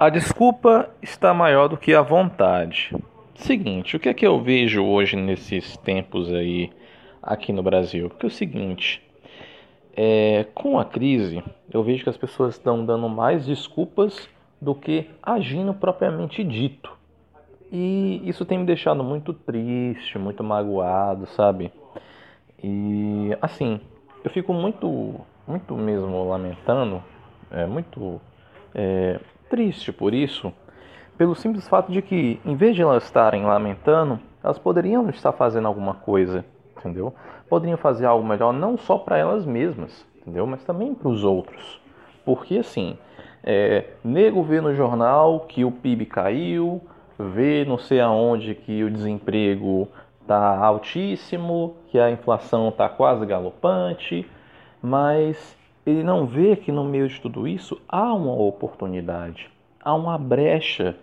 A desculpa está maior do que a vontade. Seguinte, o que é que eu vejo hoje nesses tempos aí aqui no Brasil? Porque é o seguinte, é, com a crise, eu vejo que as pessoas estão dando mais desculpas do que agindo propriamente dito. E isso tem me deixado muito triste, muito magoado, sabe? E assim, eu fico muito, muito mesmo lamentando, é, muito é, triste por isso, pelo simples fato de que, em vez de elas estarem lamentando, elas poderiam estar fazendo alguma coisa, entendeu? Poderiam fazer algo melhor não só para elas mesmas, entendeu? Mas também para os outros. Porque assim, é, nego vê no jornal que o PIB caiu, vê não sei aonde que o desemprego está altíssimo, que a inflação está quase galopante, mas ele não vê que no meio de tudo isso há uma oportunidade, há uma brecha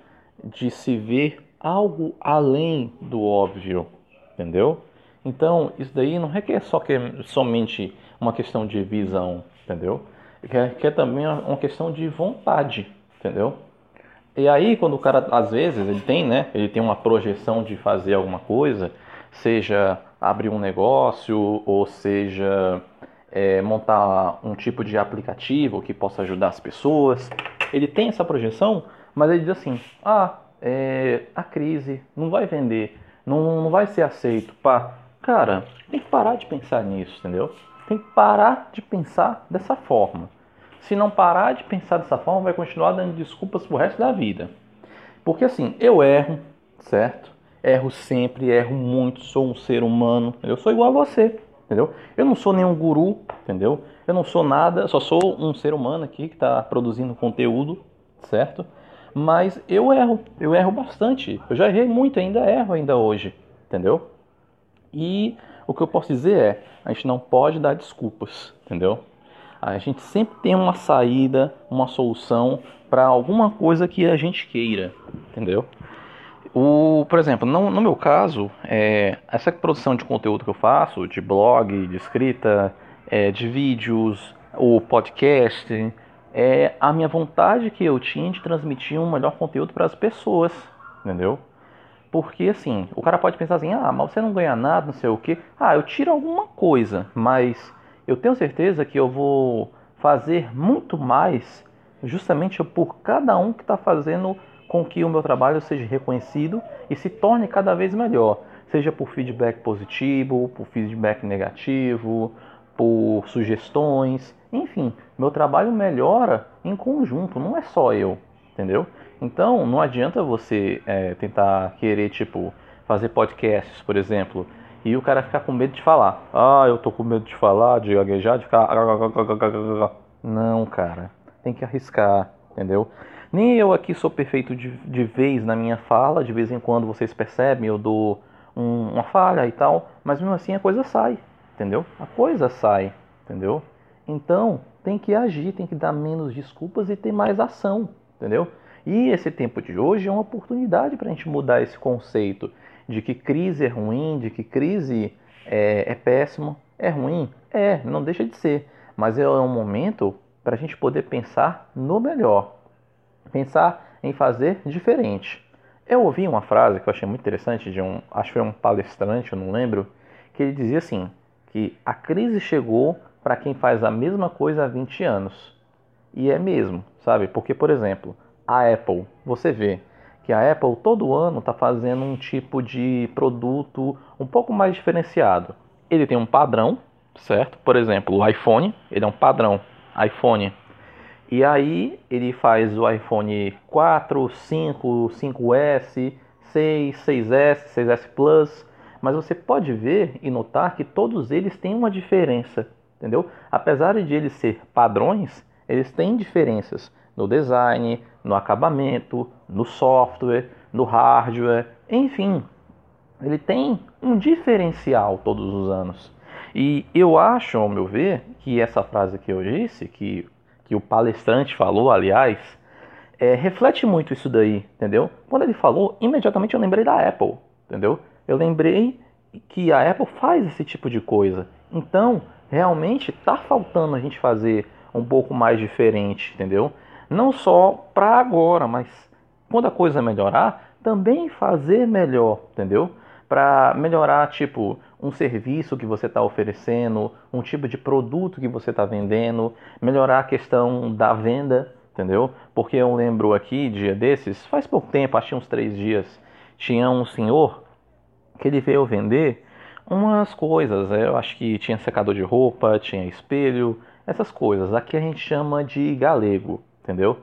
de se ver algo além do óbvio, entendeu? Então, isso daí não requer só que, somente uma questão de visão, entendeu? Requer também uma questão de vontade, entendeu? E aí, quando o cara, às vezes, ele tem, né? Ele tem uma projeção de fazer alguma coisa, seja abrir um negócio, ou seja é, montar um tipo de aplicativo que possa ajudar as pessoas. Ele tem essa projeção, mas ele diz assim: ah, é, a crise não vai vender, não, não vai ser aceito. Pá. Cara, tem que parar de pensar nisso, entendeu? Tem que parar de pensar dessa forma. Se não parar de pensar dessa forma, vai continuar dando desculpas pro resto da vida. Porque assim, eu erro, certo? Erro sempre, erro muito, sou um ser humano, eu sou igual a você entendeu? Eu não sou nenhum guru, entendeu? Eu não sou nada, só sou um ser humano aqui que está produzindo conteúdo, certo? Mas eu erro, eu erro bastante. Eu já errei muito, ainda erro ainda hoje, entendeu? E o que eu posso dizer é, a gente não pode dar desculpas, entendeu? A gente sempre tem uma saída, uma solução para alguma coisa que a gente queira, entendeu? O, por exemplo, no, no meu caso, é, essa produção de conteúdo que eu faço, de blog, de escrita, é, de vídeos, o podcast, é a minha vontade que eu tinha de transmitir um melhor conteúdo para as pessoas, entendeu? Porque assim, o cara pode pensar assim, ah, mas você não ganha nada, não sei o que. Ah, eu tiro alguma coisa, mas eu tenho certeza que eu vou fazer muito mais justamente por cada um que está fazendo com que o meu trabalho seja reconhecido e se torne cada vez melhor, seja por feedback positivo, por feedback negativo, por sugestões, enfim, meu trabalho melhora em conjunto, não é só eu, entendeu? Então não adianta você é, tentar querer tipo fazer podcasts, por exemplo, e o cara ficar com medo de falar. Ah, eu tô com medo de falar, de gaguejar, de ficar. Não, cara, tem que arriscar, entendeu? Nem eu aqui sou perfeito de, de vez na minha fala, de vez em quando vocês percebem, eu dou um, uma falha e tal, mas mesmo assim a coisa sai, entendeu? A coisa sai, entendeu? Então tem que agir, tem que dar menos desculpas e ter mais ação, entendeu? E esse tempo de hoje é uma oportunidade para a gente mudar esse conceito de que crise é ruim, de que crise é, é péssimo. É ruim? É, não deixa de ser. Mas é um momento para a gente poder pensar no melhor, pensar em fazer diferente. Eu ouvi uma frase que eu achei muito interessante de um, acho que foi um palestrante, eu não lembro, que ele dizia assim, que a crise chegou para quem faz a mesma coisa há 20 anos. E é mesmo, sabe? Porque, por exemplo, a Apple, você vê que a Apple todo ano está fazendo um tipo de produto um pouco mais diferenciado. Ele tem um padrão, certo? Por exemplo, o iPhone, ele é um padrão iPhone e aí ele faz o iPhone 4, 5, 5S, 6, 6S, 6S Plus, mas você pode ver e notar que todos eles têm uma diferença, entendeu? Apesar de eles ser padrões, eles têm diferenças no design, no acabamento, no software, no hardware, enfim, ele tem um diferencial todos os anos. E eu acho, ao meu ver, que essa frase que eu disse, que que o palestrante falou, aliás, é, reflete muito isso daí, entendeu? Quando ele falou, imediatamente eu lembrei da Apple, entendeu? Eu lembrei que a Apple faz esse tipo de coisa. Então, realmente está faltando a gente fazer um pouco mais diferente, entendeu? Não só para agora, mas quando a coisa melhorar, também fazer melhor, entendeu? Para melhorar, tipo, um serviço que você está oferecendo, um tipo de produto que você está vendendo, melhorar a questão da venda, entendeu? Porque eu lembro aqui, dia desses, faz pouco tempo, acho que uns três dias, tinha um senhor que ele veio vender umas coisas. Eu acho que tinha secador de roupa, tinha espelho, essas coisas. Aqui a gente chama de galego, entendeu?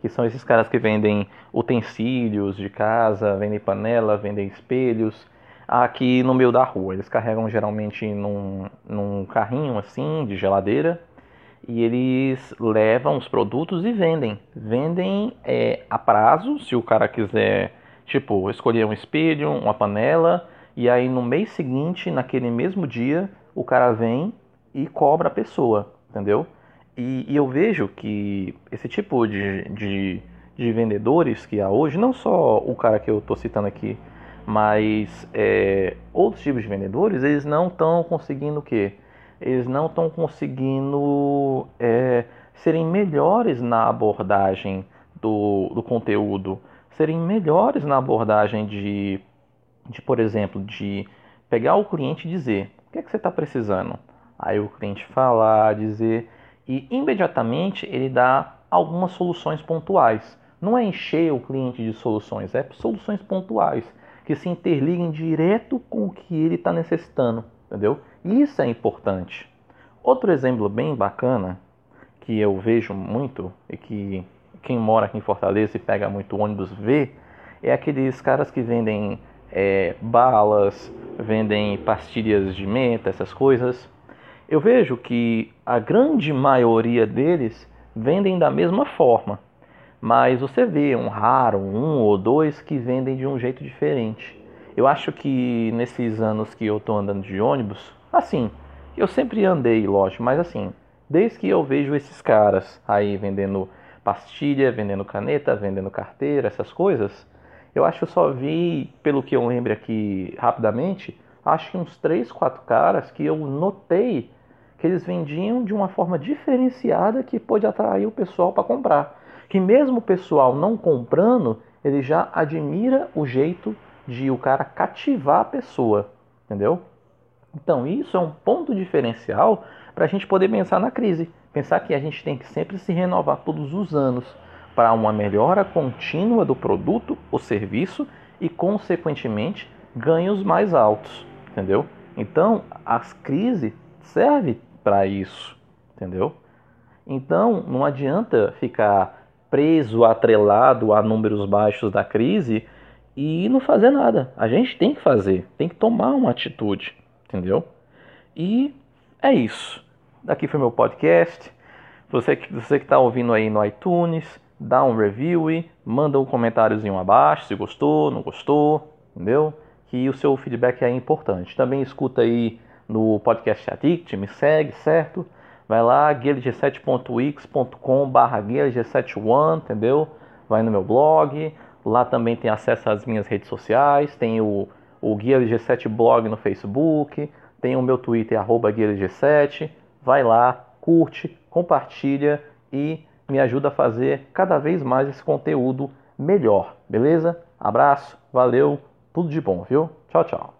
Que são esses caras que vendem utensílios de casa, vendem panela, vendem espelhos. Aqui no meio da rua. Eles carregam geralmente num, num carrinho assim, de geladeira. E eles levam os produtos e vendem. Vendem é, a prazo, se o cara quiser, tipo, escolher um espelho, uma panela e aí no mês seguinte, naquele mesmo dia, o cara vem e cobra a pessoa, entendeu? E, e eu vejo que esse tipo de, de, de, vendedores que há hoje, não só o cara que eu estou citando aqui, mas é, outros tipos de vendedores, eles não estão conseguindo o quê? Eles não estão conseguindo é, serem melhores na abordagem do, do conteúdo, serem melhores na abordagem de de, por exemplo, de pegar o cliente e dizer o que é que você está precisando. Aí o cliente falar, dizer e imediatamente ele dá algumas soluções pontuais. Não é encher o cliente de soluções, é soluções pontuais que se interliguem direto com o que ele está necessitando, entendeu? Isso é importante. Outro exemplo bem bacana que eu vejo muito e que quem mora aqui em Fortaleza e pega muito ônibus vê é aqueles caras que vendem é, balas, vendem pastilhas de menta, essas coisas. Eu vejo que a grande maioria deles vendem da mesma forma, mas você vê um raro, um ou dois que vendem de um jeito diferente. Eu acho que nesses anos que eu estou andando de ônibus, assim, eu sempre andei, lógico, mas assim, desde que eu vejo esses caras aí vendendo pastilha, vendendo caneta, vendendo carteira, essas coisas, eu acho que eu só vi, pelo que eu lembro aqui rapidamente, acho que uns 3, 4 caras que eu notei que eles vendiam de uma forma diferenciada que pode atrair o pessoal para comprar. Que mesmo o pessoal não comprando, ele já admira o jeito de o cara cativar a pessoa, entendeu? Então isso é um ponto diferencial para a gente poder pensar na crise. Pensar que a gente tem que sempre se renovar todos os anos para uma melhora contínua do produto ou serviço e, consequentemente, ganhos mais altos, entendeu? Então, as crises servem para isso, entendeu? Então, não adianta ficar preso, atrelado a números baixos da crise e não fazer nada. A gente tem que fazer, tem que tomar uma atitude, entendeu? E é isso. Daqui foi meu podcast. Você que você está ouvindo aí no iTunes, dá um review e manda um comentáriozinho abaixo se gostou, não gostou, entendeu? Que o seu feedback é importante. Também escuta aí no podcast Addict, me segue, certo? Vai lá, guialg7.x.com barra guialg71, entendeu? Vai no meu blog, lá também tem acesso às minhas redes sociais, tem o, o GuiaLG7 blog no Facebook, tem o meu Twitter, arroba GuiaLG7, vai lá, curte, compartilha e me ajuda a fazer cada vez mais esse conteúdo melhor, beleza? Abraço, valeu, tudo de bom, viu? Tchau, tchau.